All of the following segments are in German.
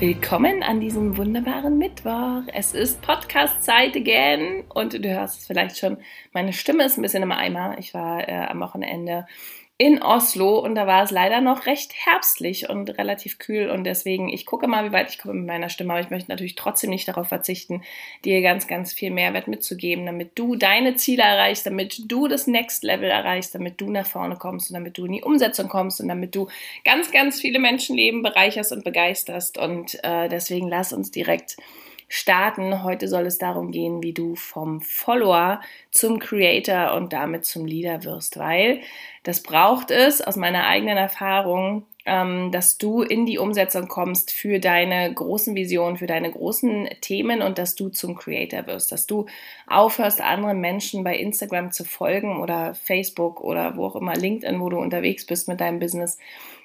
Willkommen an diesem wunderbaren Mittwoch. Es ist Podcast-Zeit again und du hörst es vielleicht schon. Meine Stimme ist ein bisschen im Eimer. Ich war äh, am Wochenende in Oslo und da war es leider noch recht herbstlich und relativ kühl und deswegen, ich gucke mal, wie weit ich komme mit meiner Stimme, aber ich möchte natürlich trotzdem nicht darauf verzichten, dir ganz, ganz viel Mehrwert mitzugeben, damit du deine Ziele erreichst, damit du das Next Level erreichst, damit du nach vorne kommst und damit du in die Umsetzung kommst und damit du ganz, ganz viele Menschenleben bereicherst und begeisterst und äh, deswegen lass uns direkt starten. Heute soll es darum gehen, wie du vom Follower zum Creator und damit zum Leader wirst, weil das braucht es aus meiner eigenen Erfahrung, ähm, dass du in die Umsetzung kommst für deine großen Visionen, für deine großen Themen und dass du zum Creator wirst, dass du aufhörst, anderen Menschen bei Instagram zu folgen oder Facebook oder wo auch immer, LinkedIn, wo du unterwegs bist mit deinem Business,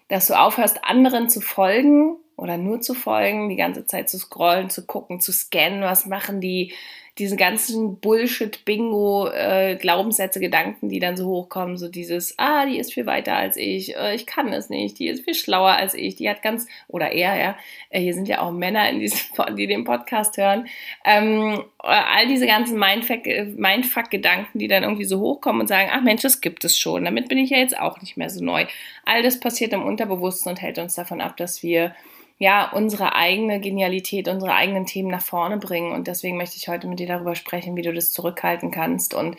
dass du aufhörst, anderen zu folgen oder nur zu folgen, die ganze Zeit zu scrollen, zu gucken, zu scannen, was machen die, diese ganzen Bullshit-Bingo, äh, Gedanken, die dann so hochkommen, so dieses, ah, die ist viel weiter als ich, äh, ich kann es nicht, die ist viel schlauer als ich, die hat ganz, oder er, ja, äh, hier sind ja auch Männer in diesem, die den Podcast hören, ähm, all diese ganzen Mindfuck-Gedanken, die dann irgendwie so hochkommen und sagen, ach Mensch, das gibt es schon, damit bin ich ja jetzt auch nicht mehr so neu. All das passiert im Unterbewussten und hält uns davon ab, dass wir ja, unsere eigene Genialität, unsere eigenen Themen nach vorne bringen. Und deswegen möchte ich heute mit dir darüber sprechen, wie du das zurückhalten kannst. Und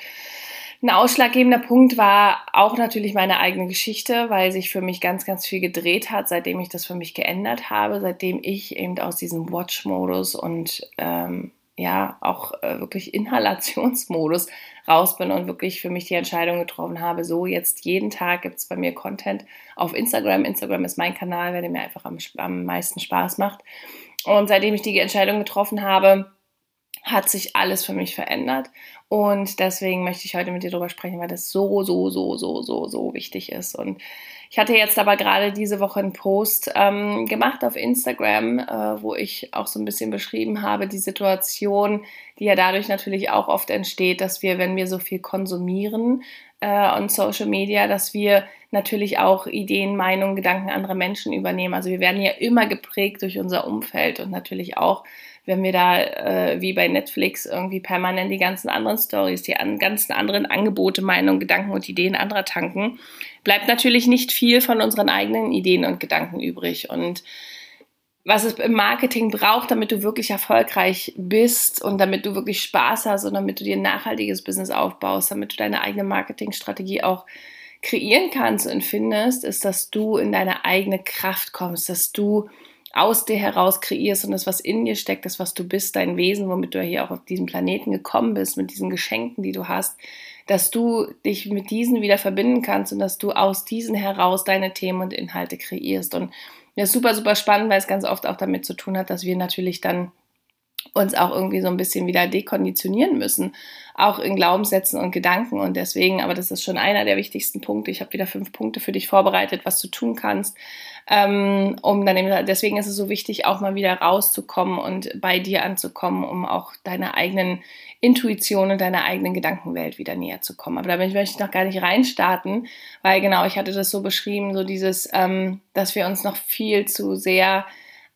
ein ausschlaggebender Punkt war auch natürlich meine eigene Geschichte, weil sich für mich ganz, ganz viel gedreht hat, seitdem ich das für mich geändert habe, seitdem ich eben aus diesem Watch-Modus und ähm, ja auch äh, wirklich Inhalationsmodus raus bin und wirklich für mich die Entscheidung getroffen habe, so jetzt jeden Tag gibt es bei mir Content auf Instagram. Instagram ist mein Kanal, der mir einfach am, am meisten Spaß macht. Und seitdem ich die Entscheidung getroffen habe, hat sich alles für mich verändert. Und deswegen möchte ich heute mit dir darüber sprechen, weil das so, so, so, so, so, so wichtig ist. Und ich hatte jetzt aber gerade diese Woche einen Post ähm, gemacht auf Instagram, äh, wo ich auch so ein bisschen beschrieben habe, die Situation, die ja dadurch natürlich auch oft entsteht, dass wir, wenn wir so viel konsumieren äh, on Social Media, dass wir natürlich auch Ideen, Meinungen, Gedanken anderer Menschen übernehmen. Also wir werden ja immer geprägt durch unser Umfeld und natürlich auch wenn wir da äh, wie bei Netflix irgendwie permanent die ganzen anderen Stories, die an, ganzen anderen Angebote, Meinungen, Gedanken und Ideen anderer tanken, bleibt natürlich nicht viel von unseren eigenen Ideen und Gedanken übrig. Und was es im Marketing braucht, damit du wirklich erfolgreich bist und damit du wirklich Spaß hast und damit du dir ein nachhaltiges Business aufbaust, damit du deine eigene Marketingstrategie auch kreieren kannst und findest, ist, dass du in deine eigene Kraft kommst, dass du aus dir heraus kreierst und das, was in dir steckt, das, was du bist, dein Wesen, womit du hier auch auf diesem Planeten gekommen bist, mit diesen Geschenken, die du hast, dass du dich mit diesen wieder verbinden kannst und dass du aus diesen heraus deine Themen und Inhalte kreierst. Und das ist super, super spannend, weil es ganz oft auch damit zu tun hat, dass wir natürlich dann uns auch irgendwie so ein bisschen wieder dekonditionieren müssen, auch in Glaubenssätzen und Gedanken. Und deswegen, aber das ist schon einer der wichtigsten Punkte. Ich habe wieder fünf Punkte für dich vorbereitet, was du tun kannst, ähm, um dann eben, deswegen ist es so wichtig, auch mal wieder rauszukommen und bei dir anzukommen, um auch deiner eigenen Intuition und deiner eigenen Gedankenwelt wieder näher zu kommen. Aber da möchte ich noch gar nicht reinstarten, weil genau, ich hatte das so beschrieben, so dieses, ähm, dass wir uns noch viel zu sehr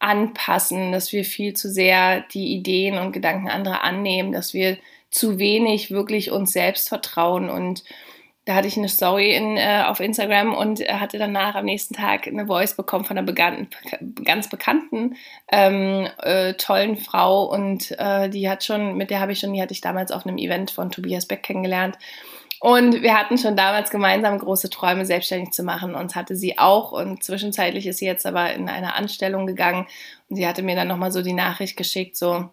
anpassen, dass wir viel zu sehr die Ideen und Gedanken anderer annehmen, dass wir zu wenig wirklich uns selbst vertrauen. Und da hatte ich eine Story in, äh, auf Instagram und hatte danach am nächsten Tag eine Voice bekommen von einer begann, ganz bekannten, ähm, äh, tollen Frau. Und äh, die hat schon, mit der habe ich schon, die hatte ich damals auf einem Event von Tobias Beck kennengelernt und wir hatten schon damals gemeinsam große Träume, selbstständig zu machen. Und hatte sie auch. Und zwischenzeitlich ist sie jetzt aber in eine Anstellung gegangen. Und sie hatte mir dann nochmal so die Nachricht geschickt, so,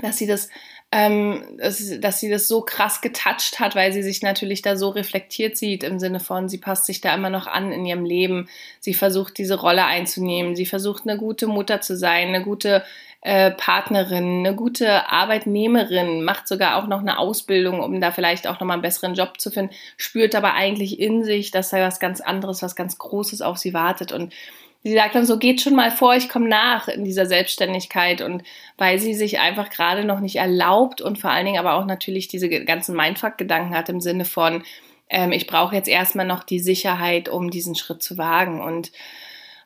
dass sie das ähm, dass, dass sie das so krass getoucht hat, weil sie sich natürlich da so reflektiert sieht im Sinne von, sie passt sich da immer noch an in ihrem Leben, sie versucht diese Rolle einzunehmen, sie versucht eine gute Mutter zu sein, eine gute äh, Partnerin, eine gute Arbeitnehmerin, macht sogar auch noch eine Ausbildung, um da vielleicht auch nochmal einen besseren Job zu finden, spürt aber eigentlich in sich, dass da was ganz anderes, was ganz Großes auf sie wartet. Und sie sagt dann so, geht schon mal vor, ich komme nach in dieser Selbstständigkeit. Und weil sie sich einfach gerade noch nicht erlaubt und vor allen Dingen aber auch natürlich diese ganzen Mindfuck-Gedanken hat im Sinne von, ähm, ich brauche jetzt erstmal noch die Sicherheit, um diesen Schritt zu wagen. Und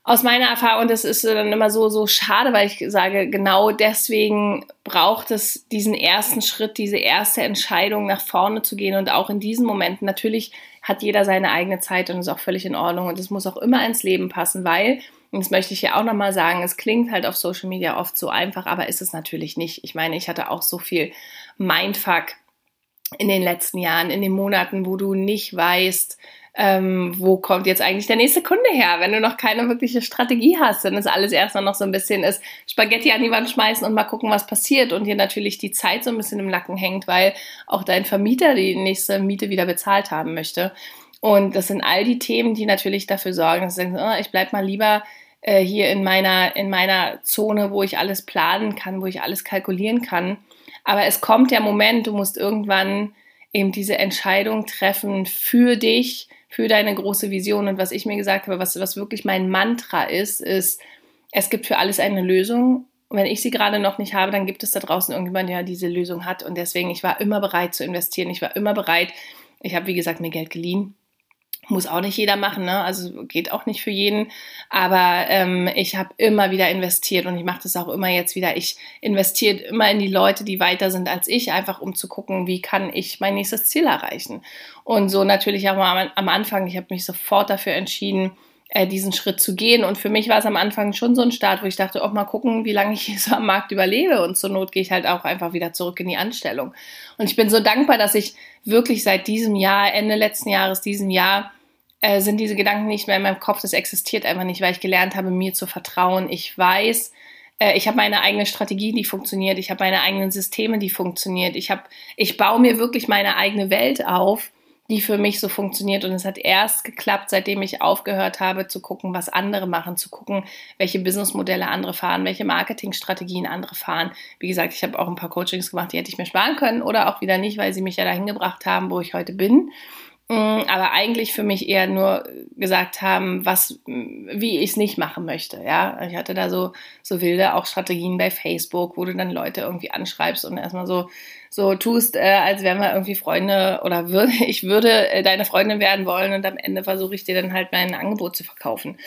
aus meiner Erfahrung, das ist dann immer so, so schade, weil ich sage, genau deswegen braucht es diesen ersten Schritt, diese erste Entscheidung nach vorne zu gehen und auch in diesen Momenten. Natürlich hat jeder seine eigene Zeit und ist auch völlig in Ordnung und es muss auch immer ins Leben passen, weil, und das möchte ich ja auch nochmal sagen, es klingt halt auf Social Media oft so einfach, aber ist es natürlich nicht. Ich meine, ich hatte auch so viel Mindfuck in den letzten Jahren, in den Monaten, wo du nicht weißt, ähm, wo kommt jetzt eigentlich der nächste Kunde her, wenn du noch keine wirkliche Strategie hast, dann ist alles erstmal noch so ein bisschen ist Spaghetti an die Wand schmeißen und mal gucken, was passiert und dir natürlich die Zeit so ein bisschen im Nacken hängt, weil auch dein Vermieter die nächste Miete wieder bezahlt haben möchte. Und das sind all die Themen, die natürlich dafür sorgen, dass du denkst, oh, ich bleib mal lieber äh, hier in meiner, in meiner Zone, wo ich alles planen kann, wo ich alles kalkulieren kann. Aber es kommt der Moment, du musst irgendwann eben diese Entscheidung treffen für dich, für deine große Vision. Und was ich mir gesagt habe, was, was wirklich mein Mantra ist, ist, es gibt für alles eine Lösung. Und wenn ich sie gerade noch nicht habe, dann gibt es da draußen irgendjemand, der diese Lösung hat. Und deswegen, ich war immer bereit zu investieren. Ich war immer bereit. Ich habe, wie gesagt, mir Geld geliehen muss auch nicht jeder machen, ne? Also geht auch nicht für jeden. Aber ähm, ich habe immer wieder investiert und ich mache das auch immer jetzt wieder. Ich investiere immer in die Leute, die weiter sind als ich, einfach um zu gucken, wie kann ich mein nächstes Ziel erreichen. Und so natürlich auch am, am Anfang, ich habe mich sofort dafür entschieden, äh, diesen Schritt zu gehen. Und für mich war es am Anfang schon so ein Start, wo ich dachte, auch mal gucken, wie lange ich hier so am Markt überlebe. Und zur Not gehe ich halt auch einfach wieder zurück in die Anstellung. Und ich bin so dankbar, dass ich wirklich seit diesem Jahr, Ende letzten Jahres, diesem Jahr, äh, sind diese Gedanken nicht mehr in meinem Kopf. Das existiert einfach nicht, weil ich gelernt habe, mir zu vertrauen. Ich weiß, äh, ich habe meine eigene Strategie, die funktioniert. Ich habe meine eigenen Systeme, die funktioniert. Ich habe, ich baue mir wirklich meine eigene Welt auf, die für mich so funktioniert. Und es hat erst geklappt, seitdem ich aufgehört habe zu gucken, was andere machen, zu gucken, welche Businessmodelle andere fahren, welche Marketingstrategien andere fahren. Wie gesagt, ich habe auch ein paar Coachings gemacht, die hätte ich mir sparen können oder auch wieder nicht, weil sie mich ja dahin gebracht haben, wo ich heute bin. Mm, aber eigentlich für mich eher nur gesagt haben, was, wie ich es nicht machen möchte. Ja, ich hatte da so, so wilde auch Strategien bei Facebook, wo du dann Leute irgendwie anschreibst und erstmal so, so tust, äh, als wären wir irgendwie Freunde oder würde, ich würde äh, deine Freundin werden wollen und am Ende versuche ich dir dann halt mein Angebot zu verkaufen.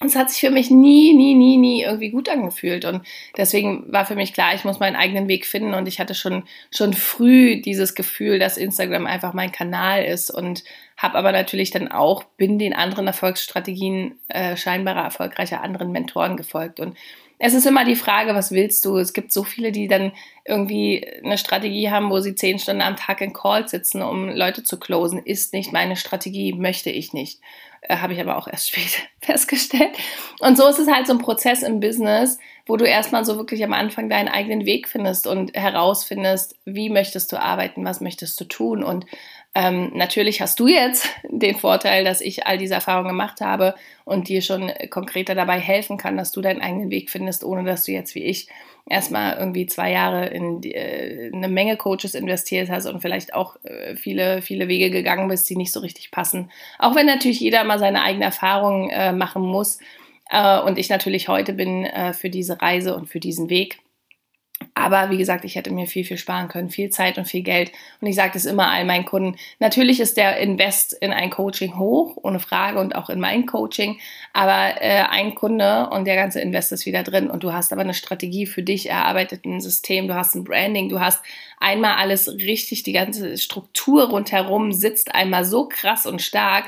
Und es hat sich für mich nie, nie, nie, nie irgendwie gut angefühlt. Und deswegen war für mich klar, ich muss meinen eigenen Weg finden. Und ich hatte schon, schon früh dieses Gefühl, dass Instagram einfach mein Kanal ist. Und habe aber natürlich dann auch, bin den anderen Erfolgsstrategien äh, scheinbarer erfolgreicher anderen Mentoren gefolgt. Und es ist immer die Frage, was willst du? Es gibt so viele, die dann irgendwie eine Strategie haben, wo sie zehn Stunden am Tag in Calls sitzen, um Leute zu closen. Ist nicht meine Strategie, möchte ich nicht. Äh, Habe ich aber auch erst später festgestellt. Und so ist es halt so ein Prozess im Business, wo du erstmal so wirklich am Anfang deinen eigenen Weg findest und herausfindest, wie möchtest du arbeiten, was möchtest du tun. Und ähm, natürlich hast du jetzt den Vorteil, dass ich all diese Erfahrungen gemacht habe und dir schon konkreter dabei helfen kann, dass du deinen eigenen Weg findest, ohne dass du jetzt wie ich erstmal irgendwie zwei Jahre in die, äh, eine Menge Coaches investiert hast und vielleicht auch äh, viele, viele Wege gegangen bist, die nicht so richtig passen. Auch wenn natürlich jeder mal seine eigene Erfahrung äh, machen muss. Äh, und ich natürlich heute bin äh, für diese Reise und für diesen Weg. Aber wie gesagt, ich hätte mir viel, viel sparen können, viel Zeit und viel Geld. Und ich sage das immer all meinen Kunden. Natürlich ist der Invest in ein Coaching hoch, ohne Frage, und auch in mein Coaching. Aber äh, ein Kunde und der ganze Invest ist wieder drin. Und du hast aber eine Strategie für dich erarbeitet, ein System, du hast ein Branding, du hast einmal alles richtig, die ganze Struktur rundherum sitzt einmal so krass und stark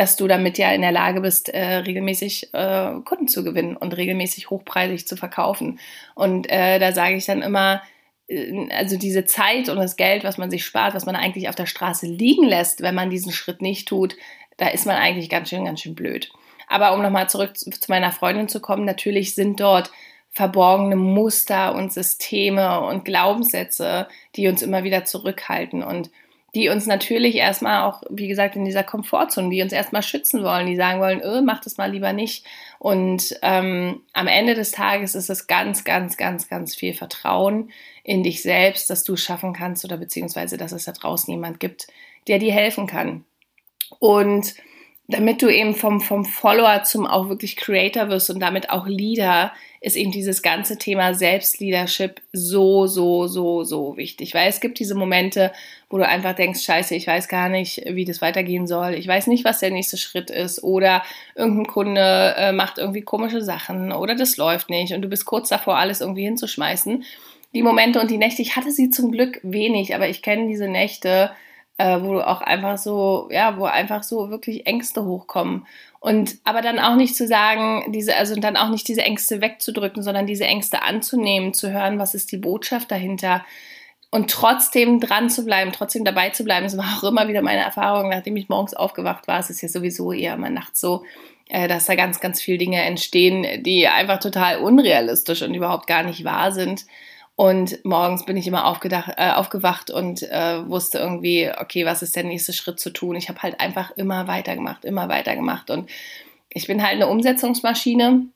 dass du damit ja in der Lage bist, äh, regelmäßig äh, Kunden zu gewinnen und regelmäßig hochpreisig zu verkaufen. Und äh, da sage ich dann immer, äh, also diese Zeit und das Geld, was man sich spart, was man eigentlich auf der Straße liegen lässt, wenn man diesen Schritt nicht tut, da ist man eigentlich ganz schön, ganz schön blöd. Aber um nochmal zurück zu meiner Freundin zu kommen, natürlich sind dort verborgene Muster und Systeme und Glaubenssätze, die uns immer wieder zurückhalten und die uns natürlich erstmal auch, wie gesagt, in dieser Komfortzone, die uns erstmal schützen wollen, die sagen wollen, öh, mach das mal lieber nicht. Und ähm, am Ende des Tages ist es ganz, ganz, ganz, ganz viel Vertrauen in dich selbst, dass du es schaffen kannst oder beziehungsweise, dass es da draußen jemand gibt, der dir helfen kann. Und damit du eben vom, vom Follower zum auch wirklich Creator wirst und damit auch Leader, ist eben dieses ganze Thema Selbstleadership so, so, so, so wichtig. Weil es gibt diese Momente, wo du einfach denkst, scheiße, ich weiß gar nicht, wie das weitergehen soll. Ich weiß nicht, was der nächste Schritt ist. Oder irgendein Kunde äh, macht irgendwie komische Sachen oder das läuft nicht und du bist kurz davor, alles irgendwie hinzuschmeißen. Die Momente und die Nächte, ich hatte sie zum Glück wenig, aber ich kenne diese Nächte, äh, wo du auch einfach so, ja, wo einfach so wirklich Ängste hochkommen. Und aber dann auch nicht zu sagen, diese, also dann auch nicht diese Ängste wegzudrücken, sondern diese Ängste anzunehmen, zu hören, was ist die Botschaft dahinter und trotzdem dran zu bleiben, trotzdem dabei zu bleiben. Das war auch immer wieder meine Erfahrung, nachdem ich morgens aufgewacht war. Es ist ja sowieso eher mal nachts so, äh, dass da ganz, ganz viele Dinge entstehen, die einfach total unrealistisch und überhaupt gar nicht wahr sind. Und morgens bin ich immer aufgedacht, äh, aufgewacht und äh, wusste irgendwie, okay, was ist der nächste Schritt zu tun? Ich habe halt einfach immer weitergemacht, immer weitergemacht. Und ich bin halt eine Umsetzungsmaschine.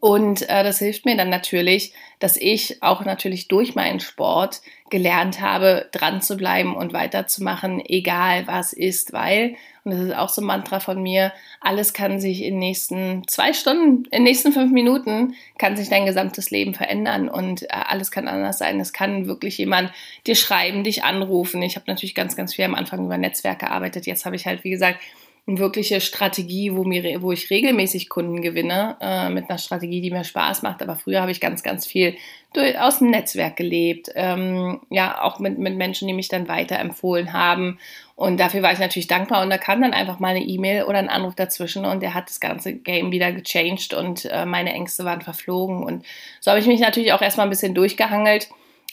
Und äh, das hilft mir dann natürlich, dass ich auch natürlich durch meinen Sport gelernt habe, dran zu bleiben und weiterzumachen, egal was ist, weil, und das ist auch so ein Mantra von mir, alles kann sich in nächsten zwei Stunden, in nächsten fünf Minuten, kann sich dein gesamtes Leben verändern und äh, alles kann anders sein. Es kann wirklich jemand dir schreiben, dich anrufen. Ich habe natürlich ganz, ganz viel am Anfang über Netzwerk gearbeitet. Jetzt habe ich halt, wie gesagt, wirkliche Strategie, wo, mir, wo ich regelmäßig Kunden gewinne, äh, mit einer Strategie, die mir Spaß macht. Aber früher habe ich ganz, ganz viel durch, aus dem Netzwerk gelebt. Ähm, ja, auch mit, mit Menschen, die mich dann weiterempfohlen haben. Und dafür war ich natürlich dankbar. Und da kam dann einfach mal eine E-Mail oder ein Anruf dazwischen und der hat das ganze Game wieder gechanged und äh, meine Ängste waren verflogen. Und so habe ich mich natürlich auch erstmal ein bisschen durchgehangelt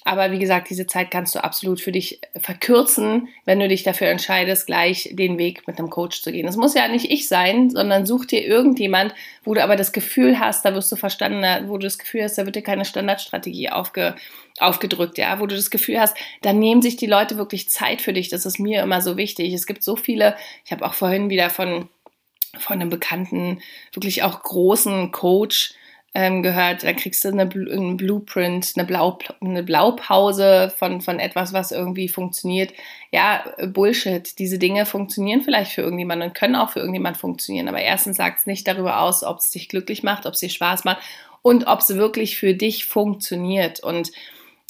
aber wie gesagt, diese Zeit kannst du absolut für dich verkürzen, wenn du dich dafür entscheidest, gleich den Weg mit einem Coach zu gehen. Es muss ja nicht ich sein, sondern such dir irgendjemand, wo du aber das Gefühl hast, da wirst du verstanden, wo du das Gefühl hast, da wird dir keine Standardstrategie aufge, aufgedrückt, ja, wo du das Gefühl hast, da nehmen sich die Leute wirklich Zeit für dich. Das ist mir immer so wichtig. Es gibt so viele, ich habe auch vorhin wieder von, von einem bekannten, wirklich auch großen Coach, ähm, gehört, dann kriegst du eine, einen Blueprint, eine, Blau, eine Blaupause von, von etwas, was irgendwie funktioniert. Ja, Bullshit. Diese Dinge funktionieren vielleicht für irgendjemanden und können auch für irgendjemanden funktionieren. Aber erstens sagt es nicht darüber aus, ob es dich glücklich macht, ob es dir Spaß macht und ob es wirklich für dich funktioniert. Und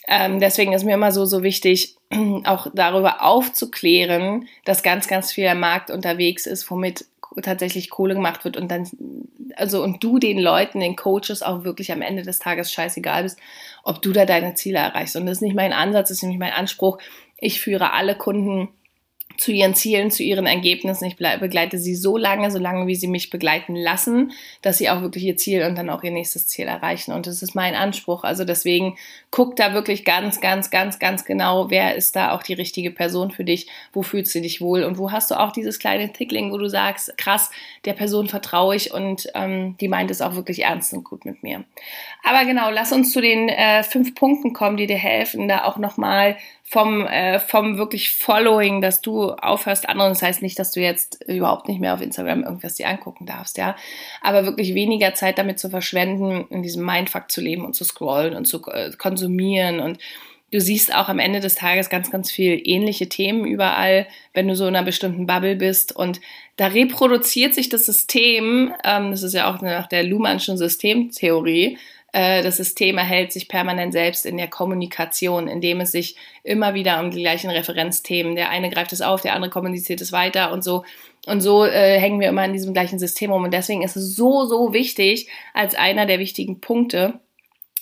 ähm, deswegen ist mir immer so, so wichtig, auch darüber aufzuklären, dass ganz, ganz viel am Markt unterwegs ist, womit tatsächlich Kohle gemacht wird und dann, also und du den Leuten, den Coaches auch wirklich am Ende des Tages scheißegal bist, ob du da deine Ziele erreichst. Und das ist nicht mein Ansatz, das ist nämlich mein Anspruch. Ich führe alle Kunden zu ihren Zielen, zu ihren Ergebnissen. Ich begleite sie so lange, so lange, wie sie mich begleiten lassen, dass sie auch wirklich ihr Ziel und dann auch ihr nächstes Ziel erreichen. Und das ist mein Anspruch. Also deswegen guck da wirklich ganz, ganz, ganz, ganz genau, wer ist da auch die richtige Person für dich, wo fühlst du dich wohl und wo hast du auch dieses kleine Tickling, wo du sagst, krass, der Person vertraue ich und ähm, die meint es auch wirklich ernst und gut mit mir. Aber genau, lass uns zu den äh, fünf Punkten kommen, die dir helfen, da auch nochmal vom, äh, vom wirklich Following, dass du aufhörst, anderen, das heißt nicht, dass du jetzt überhaupt nicht mehr auf Instagram irgendwas dir angucken darfst, ja, aber wirklich weniger Zeit damit zu verschwenden, in diesem Mindfuck zu leben und zu scrollen und zu äh, konsumieren und Du siehst auch am Ende des Tages ganz, ganz viel ähnliche Themen überall, wenn du so in einer bestimmten Bubble bist. Und da reproduziert sich das System, ähm, das ist ja auch nach der Luhmannschen Systemtheorie, das System erhält sich permanent selbst in der Kommunikation, indem es sich immer wieder um die gleichen Referenzthemen, der eine greift es auf, der andere kommuniziert es weiter und so. Und so äh, hängen wir immer in diesem gleichen System um. Und deswegen ist es so, so wichtig, als einer der wichtigen Punkte,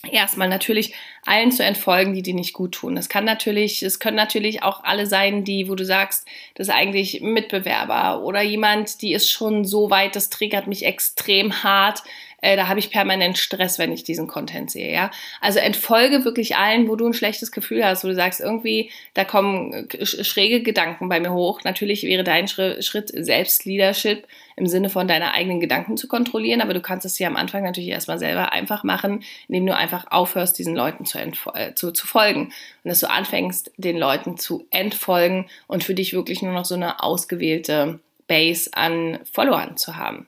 erstmal natürlich allen zu entfolgen, die dir nicht gut tun. Es kann natürlich, es können natürlich auch alle sein, die, wo du sagst, das ist eigentlich Mitbewerber oder jemand, die ist schon so weit, das triggert mich extrem hart. Äh, da habe ich permanent Stress, wenn ich diesen Content sehe, ja. Also entfolge wirklich allen, wo du ein schlechtes Gefühl hast, wo du sagst, irgendwie, da kommen schräge Gedanken bei mir hoch. Natürlich wäre dein Schritt Selbstleadership im Sinne von deine eigenen Gedanken zu kontrollieren, aber du kannst es dir am Anfang natürlich erstmal selber einfach machen, indem du einfach aufhörst, diesen Leuten zu, äh, zu, zu folgen und dass du anfängst, den Leuten zu entfolgen und für dich wirklich nur noch so eine ausgewählte Base an Followern zu haben.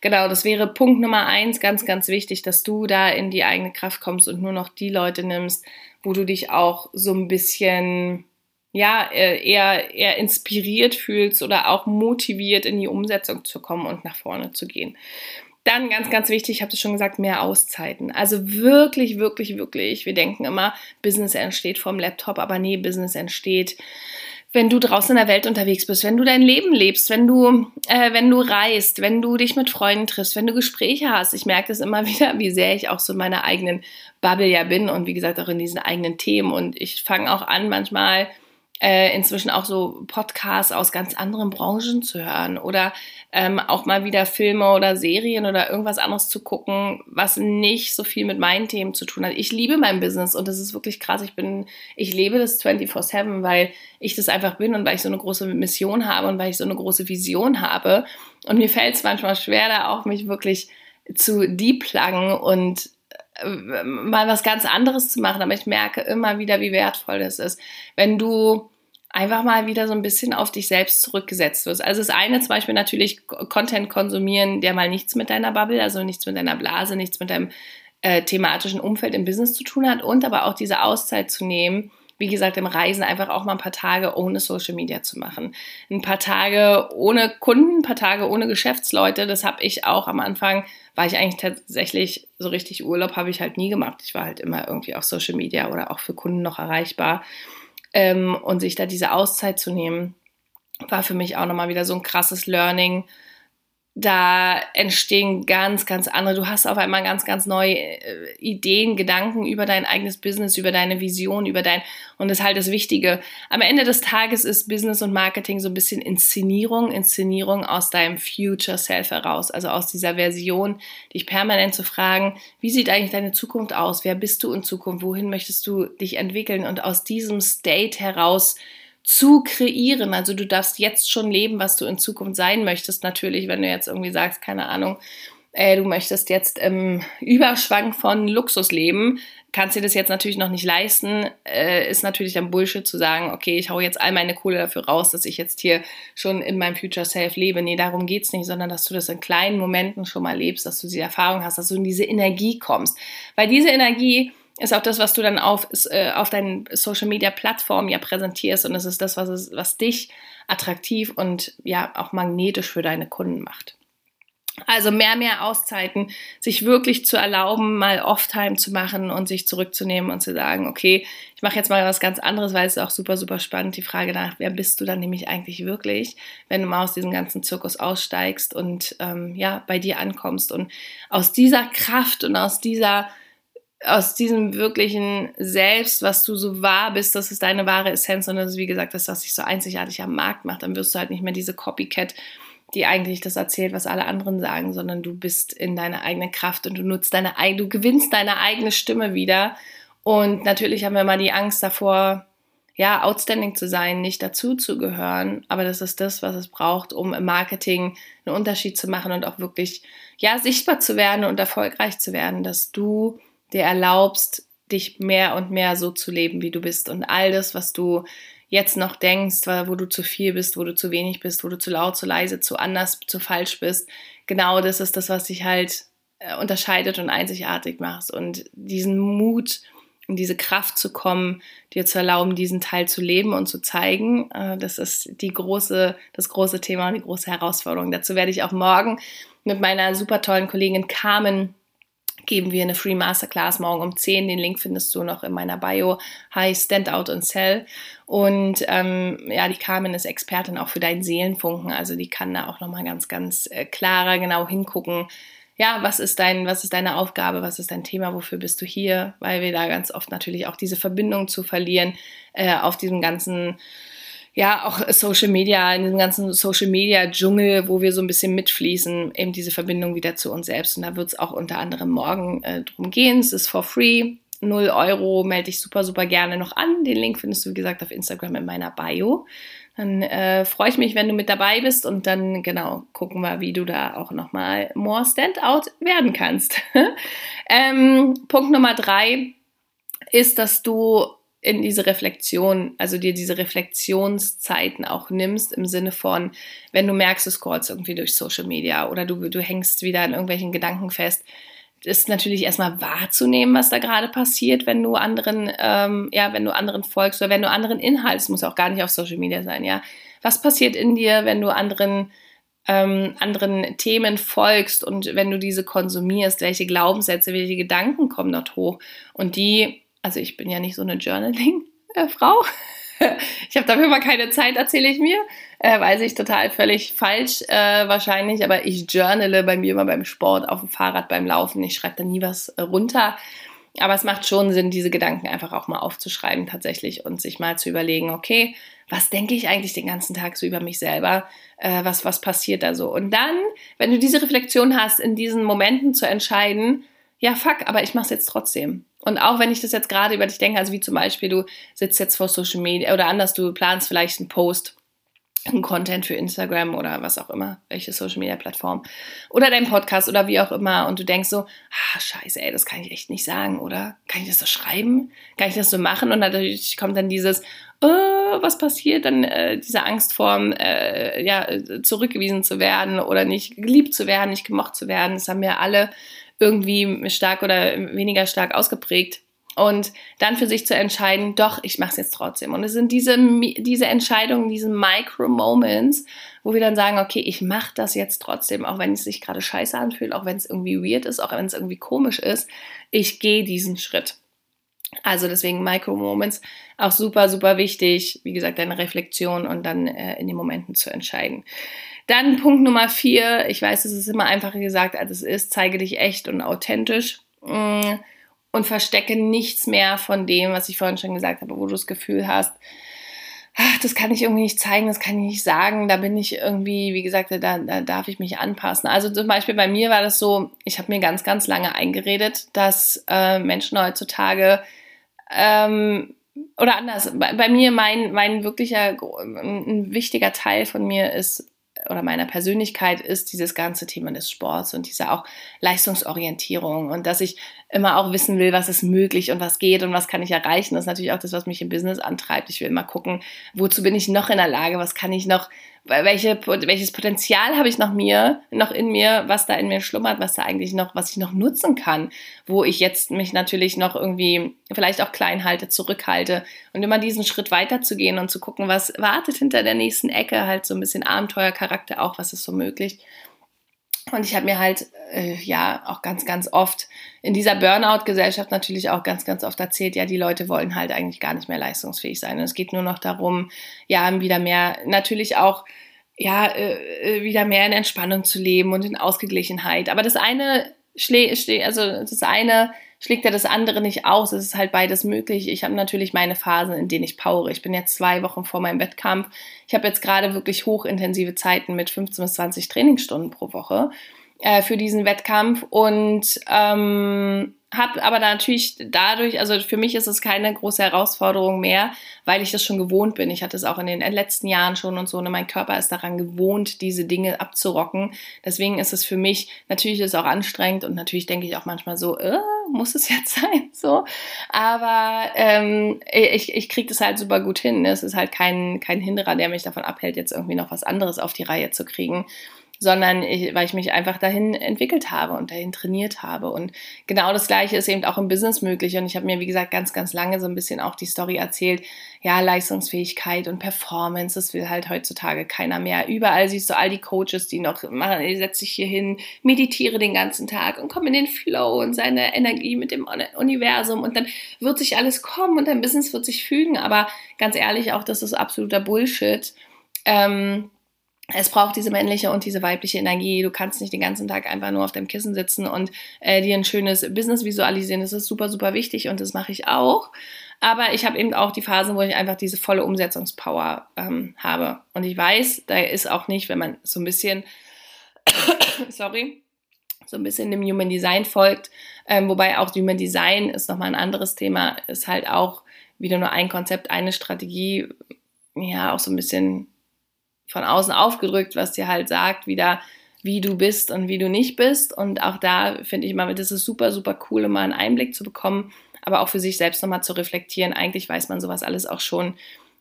Genau, das wäre Punkt Nummer eins, ganz, ganz wichtig, dass du da in die eigene Kraft kommst und nur noch die Leute nimmst, wo du dich auch so ein bisschen ja, äh, eher, eher inspiriert fühlst oder auch motiviert in die Umsetzung zu kommen und nach vorne zu gehen. Dann ganz, ganz wichtig, ich habe es schon gesagt, mehr Auszeiten. Also wirklich, wirklich, wirklich. Wir denken immer, Business entsteht vom Laptop, aber nee, Business entsteht wenn du draußen in der Welt unterwegs bist, wenn du dein Leben lebst, wenn du, äh, wenn du reist, wenn du dich mit Freunden triffst, wenn du Gespräche hast. Ich merke das immer wieder, wie sehr ich auch so in meiner eigenen Bubble ja bin und wie gesagt auch in diesen eigenen Themen. Und ich fange auch an, manchmal äh, inzwischen auch so Podcasts aus ganz anderen Branchen zu hören oder ähm, auch mal wieder Filme oder Serien oder irgendwas anderes zu gucken, was nicht so viel mit meinen Themen zu tun hat. Ich liebe mein Business und das ist wirklich krass. Ich bin, ich lebe das 24-7, weil ich das einfach bin und weil ich so eine große Mission habe und weil ich so eine große Vision habe. Und mir fällt es manchmal schwer, da auch mich wirklich zu depluggen und äh, mal was ganz anderes zu machen, aber ich merke immer wieder, wie wertvoll das ist, wenn du einfach mal wieder so ein bisschen auf dich selbst zurückgesetzt wirst. Also das eine zum Beispiel natürlich Content konsumieren, der mal nichts mit deiner Bubble, also nichts mit deiner Blase, nichts mit deinem äh, thematischen Umfeld im Business zu tun hat und aber auch diese Auszeit zu nehmen, wie gesagt, im Reisen einfach auch mal ein paar Tage ohne Social Media zu machen. Ein paar Tage ohne Kunden, ein paar Tage ohne Geschäftsleute. Das habe ich auch am Anfang, war ich eigentlich tatsächlich so richtig Urlaub, habe ich halt nie gemacht. Ich war halt immer irgendwie auf Social Media oder auch für Kunden noch erreichbar. Ähm, und sich da diese Auszeit zu nehmen, war für mich auch nochmal wieder so ein krasses Learning. Da entstehen ganz, ganz andere. Du hast auf einmal ganz, ganz neue äh, Ideen, Gedanken über dein eigenes Business, über deine Vision, über dein, und das ist halt das Wichtige. Am Ende des Tages ist Business und Marketing so ein bisschen Inszenierung, Inszenierung aus deinem Future Self heraus, also aus dieser Version, dich permanent zu fragen, wie sieht eigentlich deine Zukunft aus? Wer bist du in Zukunft? Wohin möchtest du dich entwickeln? Und aus diesem State heraus zu kreieren. Also du darfst jetzt schon leben, was du in Zukunft sein möchtest. Natürlich, wenn du jetzt irgendwie sagst, keine Ahnung, äh, du möchtest jetzt im Überschwang von Luxus leben, kannst dir das jetzt natürlich noch nicht leisten, äh, ist natürlich dann Bullshit zu sagen, okay, ich hau jetzt all meine Kohle dafür raus, dass ich jetzt hier schon in meinem Future Self lebe. Nee, darum geht's nicht, sondern dass du das in kleinen Momenten schon mal lebst, dass du diese Erfahrung hast, dass du in diese Energie kommst. Weil diese Energie, ist auch das, was du dann auf, äh, auf deinen Social Media Plattformen ja präsentierst und es ist das, was, es, was dich attraktiv und ja auch magnetisch für deine Kunden macht. Also mehr, mehr Auszeiten, sich wirklich zu erlauben, mal Off-Time zu machen und sich zurückzunehmen und zu sagen, okay, ich mache jetzt mal was ganz anderes, weil es ist auch super, super spannend, die Frage nach, wer bist du dann nämlich eigentlich wirklich, wenn du mal aus diesem ganzen Zirkus aussteigst und ähm, ja, bei dir ankommst und aus dieser Kraft und aus dieser aus diesem wirklichen Selbst, was du so wahr bist, das ist deine wahre Essenz und das ist wie gesagt das, was dich so einzigartig am Markt macht, dann wirst du halt nicht mehr diese Copycat, die eigentlich das erzählt, was alle anderen sagen, sondern du bist in deiner eigenen Kraft und du nutzt deine eigene, du gewinnst deine eigene Stimme wieder. Und natürlich haben wir immer die Angst davor, ja, outstanding zu sein, nicht dazu zu gehören, aber das ist das, was es braucht, um im Marketing einen Unterschied zu machen und auch wirklich, ja, sichtbar zu werden und erfolgreich zu werden, dass du dir erlaubst, dich mehr und mehr so zu leben, wie du bist. Und all das, was du jetzt noch denkst, wo du zu viel bist, wo du zu wenig bist, wo du zu laut, zu leise, zu anders, zu falsch bist, genau das ist das, was dich halt äh, unterscheidet und einzigartig macht. Und diesen Mut und diese Kraft zu kommen, dir zu erlauben, diesen Teil zu leben und zu zeigen, äh, das ist die große, das große Thema und die große Herausforderung. Dazu werde ich auch morgen mit meiner super tollen Kollegin Carmen geben wir eine Free Masterclass morgen um 10. Den Link findest du noch in meiner Bio. Hi, Stand Out and Sell. Und ähm, ja, die Carmen ist Expertin auch für deinen Seelenfunken. Also die kann da auch nochmal ganz, ganz äh, klarer genau hingucken. Ja, was ist dein, was ist deine Aufgabe, was ist dein Thema, wofür bist du hier? Weil wir da ganz oft natürlich auch diese Verbindung zu verlieren äh, auf diesem ganzen ja, auch Social Media, in diesem ganzen Social Media Dschungel, wo wir so ein bisschen mitfließen, eben diese Verbindung wieder zu uns selbst. Und da wird es auch unter anderem morgen äh, drum gehen. Es ist for free. 0 Euro melde ich super, super gerne noch an. Den Link findest du, wie gesagt, auf Instagram in meiner Bio. Dann äh, freue ich mich, wenn du mit dabei bist und dann genau gucken wir, wie du da auch nochmal more Standout werden kannst. ähm, Punkt Nummer drei ist, dass du in diese Reflexion, also dir diese Reflexionszeiten auch nimmst, im Sinne von, wenn du merkst, du scrollst irgendwie durch Social Media oder du, du hängst wieder an irgendwelchen Gedanken fest, ist natürlich erstmal wahrzunehmen, was da gerade passiert, wenn du anderen, ähm, ja, wenn du anderen folgst oder wenn du anderen Inhalts, muss auch gar nicht auf Social Media sein, ja. Was passiert in dir, wenn du anderen, ähm, anderen Themen folgst und wenn du diese konsumierst, welche Glaubenssätze, welche Gedanken kommen dort hoch? Und die also ich bin ja nicht so eine Journaling-Frau. ich habe dafür mal keine Zeit, erzähle ich mir. Äh, weiß ich total völlig falsch äh, wahrscheinlich, aber ich journale bei mir immer beim Sport, auf dem Fahrrad, beim Laufen. Ich schreibe da nie was äh, runter. Aber es macht schon Sinn, diese Gedanken einfach auch mal aufzuschreiben tatsächlich und sich mal zu überlegen, okay, was denke ich eigentlich den ganzen Tag so über mich selber? Äh, was, was passiert da so? Und dann, wenn du diese Reflexion hast, in diesen Momenten zu entscheiden, ja, fuck, aber ich mache es jetzt trotzdem. Und auch wenn ich das jetzt gerade über dich denke, also wie zum Beispiel, du sitzt jetzt vor Social Media oder anders, du planst vielleicht einen Post, einen Content für Instagram oder was auch immer, welche Social Media Plattform oder dein Podcast oder wie auch immer und du denkst so, ah, scheiße, ey, das kann ich echt nicht sagen, oder? Kann ich das so schreiben? Kann ich das so machen? Und natürlich kommt dann dieses, äh, was passiert? Dann äh, diese Angst vor, äh, ja, zurückgewiesen zu werden oder nicht geliebt zu werden, nicht gemocht zu werden. Das haben wir alle irgendwie stark oder weniger stark ausgeprägt. Und dann für sich zu entscheiden, doch, ich mache es jetzt trotzdem. Und es sind diese, diese Entscheidungen, diese Micro-Moments, wo wir dann sagen, okay, ich mache das jetzt trotzdem, auch wenn es sich gerade scheiße anfühlt, auch wenn es irgendwie weird ist, auch wenn es irgendwie komisch ist. Ich gehe diesen Schritt. Also deswegen Micro-Moments auch super, super wichtig. Wie gesagt, deine Reflexion und dann äh, in den Momenten zu entscheiden. Dann Punkt Nummer vier. Ich weiß, es ist immer einfacher gesagt, als es ist. Zeige dich echt und authentisch. Mm, und verstecke nichts mehr von dem, was ich vorhin schon gesagt habe, wo du das Gefühl hast, ach, das kann ich irgendwie nicht zeigen, das kann ich nicht sagen, da bin ich irgendwie, wie gesagt, da, da darf ich mich anpassen. Also zum Beispiel bei mir war das so, ich habe mir ganz, ganz lange eingeredet, dass äh, Menschen heutzutage ähm, oder anders, bei, bei, mir mein, mein wirklicher, ein wichtiger Teil von mir ist oder meiner Persönlichkeit ist dieses ganze Thema des Sports und diese auch Leistungsorientierung und dass ich immer auch wissen will, was ist möglich und was geht und was kann ich erreichen. Das ist natürlich auch das, was mich im Business antreibt. Ich will immer gucken, wozu bin ich noch in der Lage, was kann ich noch welche, welches Potenzial habe ich noch mir, noch in mir, was da in mir schlummert, was da eigentlich noch, was ich noch nutzen kann, wo ich jetzt mich natürlich noch irgendwie vielleicht auch klein halte, zurückhalte und immer diesen Schritt weiterzugehen und zu gucken, was wartet hinter der nächsten Ecke, halt so ein bisschen Abenteuercharakter auch, was ist so möglich. Und ich habe mir halt, äh, ja, auch ganz, ganz oft in dieser Burnout-Gesellschaft natürlich auch ganz, ganz oft erzählt, ja, die Leute wollen halt eigentlich gar nicht mehr leistungsfähig sein. Und es geht nur noch darum, ja, wieder mehr, natürlich auch, ja, äh, äh wieder mehr in Entspannung zu leben und in Ausgeglichenheit. Aber das eine also das eine schlägt ja das andere nicht aus. Es ist halt beides möglich. Ich habe natürlich meine Phasen, in denen ich powere. Ich bin jetzt zwei Wochen vor meinem Wettkampf. Ich habe jetzt gerade wirklich hochintensive Zeiten mit 15 bis 20 Trainingsstunden pro Woche äh, für diesen Wettkampf und ähm, habe aber natürlich dadurch, also für mich ist es keine große Herausforderung mehr, weil ich das schon gewohnt bin. Ich hatte es auch in den letzten Jahren schon und so, und mein Körper ist daran gewohnt, diese Dinge abzurocken. Deswegen ist es für mich, natürlich ist es auch anstrengend und natürlich denke ich auch manchmal so, äh, muss es jetzt sein, so. Aber ähm, ich, ich kriege das halt super gut hin. Es ist halt kein, kein Hinderer, der mich davon abhält, jetzt irgendwie noch was anderes auf die Reihe zu kriegen sondern ich, weil ich mich einfach dahin entwickelt habe und dahin trainiert habe. Und genau das Gleiche ist eben auch im Business möglich. Und ich habe mir, wie gesagt, ganz, ganz lange so ein bisschen auch die Story erzählt. Ja, Leistungsfähigkeit und Performance, das will halt heutzutage keiner mehr. Überall siehst du all die Coaches, die noch machen, ich setze dich hier hin, meditiere den ganzen Tag und komm in den Flow und seine Energie mit dem Universum und dann wird sich alles kommen und dein Business wird sich fügen. Aber ganz ehrlich, auch das ist absoluter Bullshit. Ähm, es braucht diese männliche und diese weibliche Energie. Du kannst nicht den ganzen Tag einfach nur auf dem Kissen sitzen und äh, dir ein schönes Business visualisieren. Das ist super, super wichtig und das mache ich auch. Aber ich habe eben auch die Phasen, wo ich einfach diese volle Umsetzungspower ähm, habe. Und ich weiß, da ist auch nicht, wenn man so ein bisschen, sorry, so ein bisschen dem Human Design folgt, ähm, wobei auch Human Design ist nochmal ein anderes Thema, ist halt auch wieder nur ein Konzept, eine Strategie, ja, auch so ein bisschen von außen aufgedrückt, was dir halt sagt, wieder, wie du bist und wie du nicht bist. Und auch da finde ich immer, das ist super, super cool, mal einen Einblick zu bekommen, aber auch für sich selbst nochmal zu reflektieren. Eigentlich weiß man sowas alles auch schon,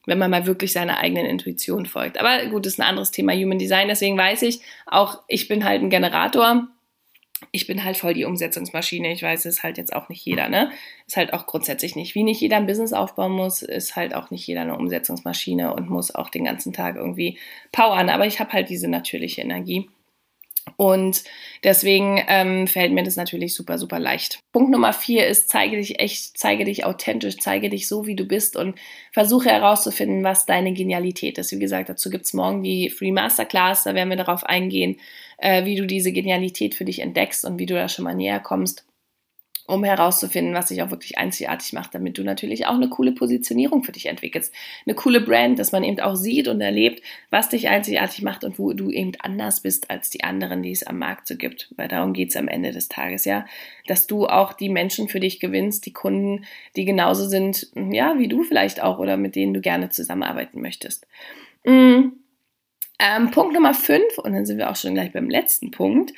wenn man mal wirklich seiner eigenen Intuition folgt. Aber gut, das ist ein anderes Thema Human Design. Deswegen weiß ich, auch ich bin halt ein Generator. Ich bin halt voll die Umsetzungsmaschine. Ich weiß, ist halt jetzt auch nicht jeder, ne? Ist halt auch grundsätzlich nicht. Wie nicht jeder ein Business aufbauen muss, ist halt auch nicht jeder eine Umsetzungsmaschine und muss auch den ganzen Tag irgendwie powern. Aber ich habe halt diese natürliche Energie. Und deswegen ähm, fällt mir das natürlich super, super leicht. Punkt Nummer vier ist, zeige dich echt, zeige dich authentisch, zeige dich so, wie du bist und versuche herauszufinden, was deine Genialität ist. Wie gesagt, dazu gibt's morgen die Free Masterclass, da werden wir darauf eingehen, äh, wie du diese Genialität für dich entdeckst und wie du da schon mal näher kommst um herauszufinden, was dich auch wirklich einzigartig macht, damit du natürlich auch eine coole Positionierung für dich entwickelst. Eine coole Brand, dass man eben auch sieht und erlebt, was dich einzigartig macht und wo du eben anders bist als die anderen, die es am Markt so gibt. Weil darum geht es am Ende des Tages, ja. Dass du auch die Menschen für dich gewinnst, die Kunden, die genauso sind, ja, wie du vielleicht auch oder mit denen du gerne zusammenarbeiten möchtest. Mhm. Ähm, Punkt Nummer fünf, und dann sind wir auch schon gleich beim letzten Punkt.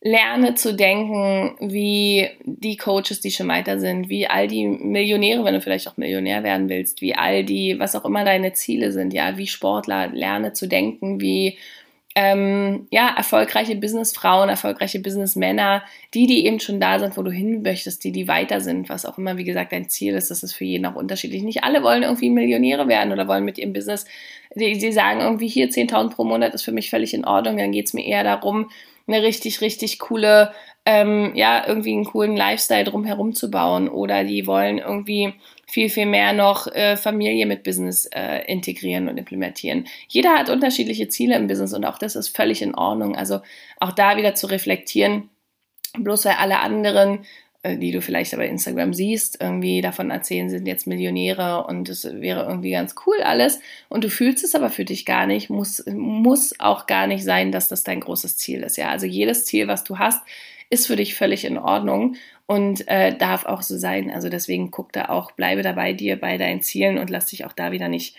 Lerne zu denken, wie die Coaches, die schon weiter sind, wie all die Millionäre, wenn du vielleicht auch Millionär werden willst, wie all die, was auch immer deine Ziele sind, ja, wie Sportler, lerne zu denken, wie ähm, ja, erfolgreiche Businessfrauen, erfolgreiche Businessmänner, die, die eben schon da sind, wo du hin möchtest, die, die weiter sind, was auch immer, wie gesagt, dein Ziel ist, das ist für jeden auch unterschiedlich. Nicht alle wollen irgendwie Millionäre werden oder wollen mit ihrem Business, die sagen irgendwie hier 10.000 pro Monat ist für mich völlig in Ordnung, dann geht es mir eher darum, eine richtig, richtig coole, ähm, ja, irgendwie einen coolen Lifestyle drumherum zu bauen. Oder die wollen irgendwie viel, viel mehr noch äh, Familie mit Business äh, integrieren und implementieren. Jeder hat unterschiedliche Ziele im Business und auch das ist völlig in Ordnung. Also auch da wieder zu reflektieren, bloß weil alle anderen äh, die du vielleicht bei Instagram siehst, irgendwie davon erzählen, sind jetzt Millionäre und es wäre irgendwie ganz cool alles und du fühlst es aber für dich gar nicht, muss, muss auch gar nicht sein, dass das dein großes Ziel ist. Ja, also jedes Ziel, was du hast, ist für dich völlig in Ordnung und äh, darf auch so sein. Also deswegen guck da auch, bleibe da bei dir, bei deinen Zielen und lass dich auch da wieder nicht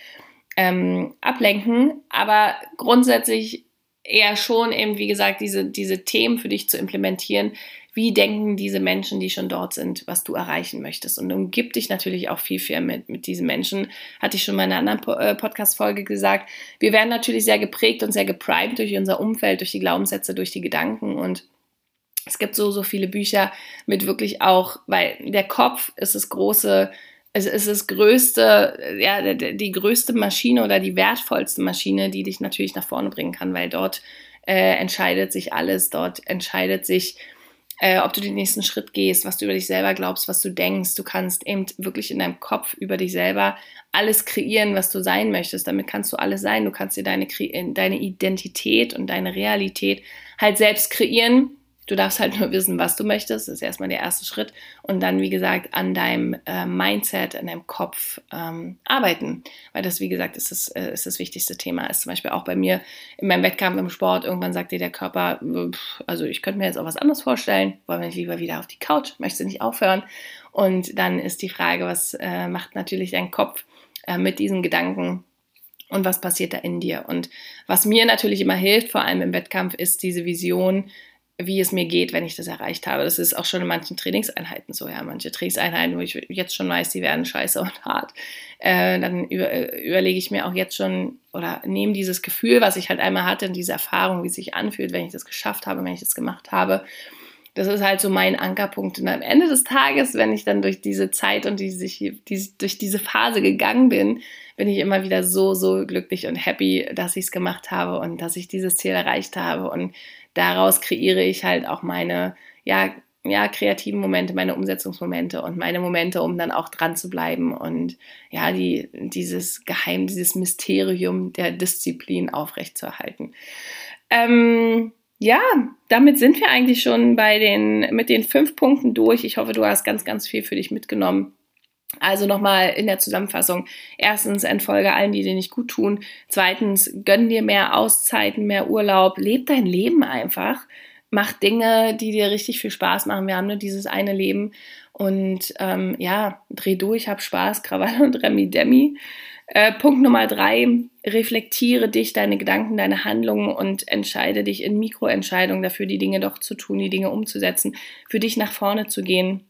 ähm, ablenken. Aber grundsätzlich eher schon eben, wie gesagt, diese, diese Themen für dich zu implementieren, wie denken diese Menschen, die schon dort sind, was du erreichen möchtest. Und umgib dich natürlich auch viel, viel mit, mit diesen Menschen. Hatte ich schon mal in einer anderen äh, Podcast-Folge gesagt. Wir werden natürlich sehr geprägt und sehr geprimed durch unser Umfeld, durch die Glaubenssätze, durch die Gedanken und es gibt so, so viele Bücher mit wirklich auch, weil der Kopf ist das große, es ist das größte, ja, die größte Maschine oder die wertvollste Maschine, die dich natürlich nach vorne bringen kann, weil dort äh, entscheidet sich alles, dort entscheidet sich, äh, ob du den nächsten Schritt gehst, was du über dich selber glaubst, was du denkst. Du kannst eben wirklich in deinem Kopf über dich selber alles kreieren, was du sein möchtest. Damit kannst du alles sein. Du kannst dir deine, deine Identität und deine Realität halt selbst kreieren Du darfst halt nur wissen, was du möchtest. Das ist erstmal der erste Schritt. Und dann, wie gesagt, an deinem äh, Mindset, an deinem Kopf ähm, arbeiten. Weil das, wie gesagt, ist das, äh, ist das wichtigste Thema. Ist zum Beispiel auch bei mir in meinem Wettkampf im Sport. Irgendwann sagt dir der Körper, also ich könnte mir jetzt auch was anderes vorstellen. Wollen wir nicht lieber wieder auf die Couch? Möchtest du nicht aufhören? Und dann ist die Frage, was äh, macht natürlich dein Kopf äh, mit diesen Gedanken? und was passiert da in dir. Und was mir natürlich immer hilft, vor allem im Wettkampf, ist diese Vision, wie es mir geht, wenn ich das erreicht habe. Das ist auch schon in manchen Trainingseinheiten so, ja. Manche Trainingseinheiten, wo ich jetzt schon weiß, die werden scheiße und hart. Äh, dann über, äh, überlege ich mir auch jetzt schon oder nehme dieses Gefühl, was ich halt einmal hatte, und diese Erfahrung, wie es sich anfühlt, wenn ich das geschafft habe, wenn ich das gemacht habe. Das ist halt so mein Ankerpunkt. Und am Ende des Tages, wenn ich dann durch diese Zeit und die, die, die, durch diese Phase gegangen bin, bin ich immer wieder so, so glücklich und happy, dass ich es gemacht habe und dass ich dieses Ziel erreicht habe. Und daraus kreiere ich halt auch meine, ja, ja, kreativen Momente, meine Umsetzungsmomente und meine Momente, um dann auch dran zu bleiben und ja, die, dieses Geheim, dieses Mysterium der Disziplin aufrechtzuerhalten. Ähm, ja, damit sind wir eigentlich schon bei den, mit den fünf Punkten durch. Ich hoffe, du hast ganz, ganz viel für dich mitgenommen. Also nochmal in der Zusammenfassung. Erstens, entfolge allen, die dir nicht gut tun. Zweitens, gönn dir mehr Auszeiten, mehr Urlaub. Leb dein Leben einfach. Mach Dinge, die dir richtig viel Spaß machen. Wir haben nur dieses eine Leben. Und ähm, ja, dreh durch, hab Spaß, Krawall und Remi Demi. Äh, Punkt Nummer drei, reflektiere dich, deine Gedanken, deine Handlungen und entscheide dich in Mikroentscheidungen dafür, die Dinge doch zu tun, die Dinge umzusetzen, für dich nach vorne zu gehen.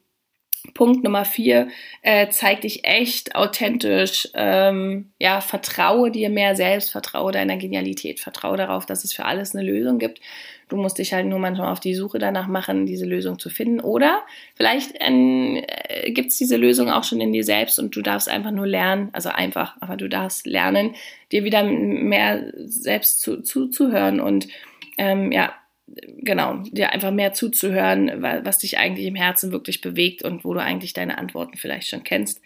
Punkt Nummer vier, äh, zeig dich echt, authentisch, ähm, ja, vertraue dir mehr selbst, vertraue deiner Genialität, vertraue darauf, dass es für alles eine Lösung gibt. Du musst dich halt nur manchmal auf die Suche danach machen, diese Lösung zu finden. Oder vielleicht ähm, äh, gibt es diese Lösung auch schon in dir selbst und du darfst einfach nur lernen, also einfach, aber du darfst lernen, dir wieder mehr selbst zu, zuzuhören und ähm, ja, genau, dir einfach mehr zuzuhören, was dich eigentlich im Herzen wirklich bewegt und wo du eigentlich deine Antworten vielleicht schon kennst.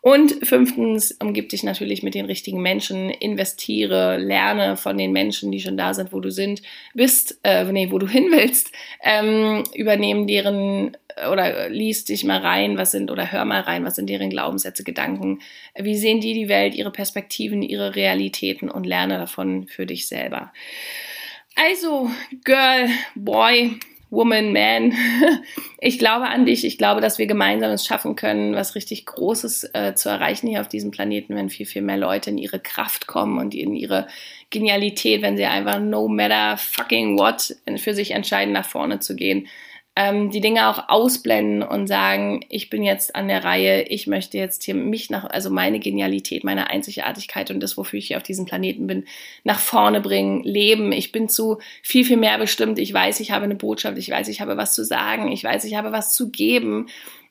Und fünftens, umgib dich natürlich mit den richtigen Menschen, investiere, lerne von den Menschen, die schon da sind, wo du sind, bist, äh, nee, wo du hin willst, ähm, übernehmen deren oder liest dich mal rein, was sind oder hör mal rein, was sind deren Glaubenssätze, Gedanken, wie sehen die die Welt, ihre Perspektiven, ihre Realitäten und lerne davon für dich selber. Also, Girl, Boy, Woman, Man, ich glaube an dich. Ich glaube, dass wir gemeinsam es schaffen können, was richtig Großes äh, zu erreichen hier auf diesem Planeten, wenn viel, viel mehr Leute in ihre Kraft kommen und in ihre Genialität, wenn sie einfach no matter fucking what für sich entscheiden, nach vorne zu gehen ähm, die Dinge auch ausblenden und sagen, ich bin jetzt an der Reihe, ich möchte jetzt hier mich nach, also meine Genialität, meine Einzigartigkeit und das, wofür ich hier auf diesem Planeten bin, nach vorne bringen, leben. Ich bin zu viel, viel mehr bestimmt. Ich weiß, ich habe eine Botschaft, ich weiß, ich habe was zu sagen, ich weiß, ich habe was zu geben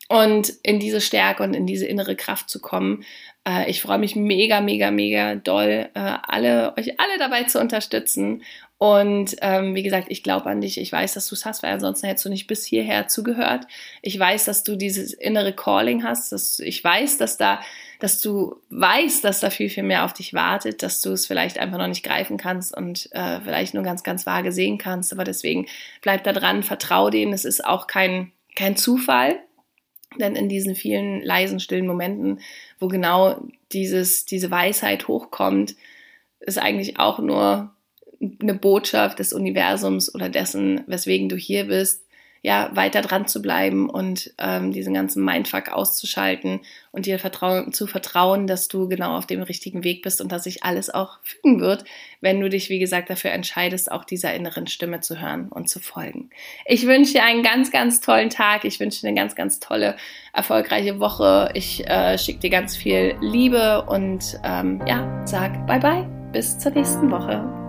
und in diese Stärke und in diese innere Kraft zu kommen. Äh, ich freue mich mega, mega, mega doll, äh, alle, euch alle dabei zu unterstützen und ähm, wie gesagt, ich glaube an dich. Ich weiß, dass du es hast, weil ansonsten hättest du nicht bis hierher zugehört. Ich weiß, dass du dieses innere Calling hast. Dass, ich weiß, dass da, dass du weißt, dass da viel, viel mehr auf dich wartet, dass du es vielleicht einfach noch nicht greifen kannst und äh, vielleicht nur ganz, ganz vage sehen kannst. Aber deswegen bleib da dran, vertrau dem. Es ist auch kein, kein Zufall. Denn in diesen vielen leisen, stillen Momenten, wo genau dieses, diese Weisheit hochkommt, ist eigentlich auch nur eine Botschaft des Universums oder dessen, weswegen du hier bist, ja, weiter dran zu bleiben und ähm, diesen ganzen Mindfuck auszuschalten und dir vertrauen, zu vertrauen, dass du genau auf dem richtigen Weg bist und dass sich alles auch fügen wird, wenn du dich, wie gesagt, dafür entscheidest, auch dieser inneren Stimme zu hören und zu folgen. Ich wünsche dir einen ganz, ganz tollen Tag. Ich wünsche dir eine ganz, ganz tolle, erfolgreiche Woche. Ich äh, schicke dir ganz viel Liebe und ähm, ja, sag bye bye. Bis zur nächsten Woche.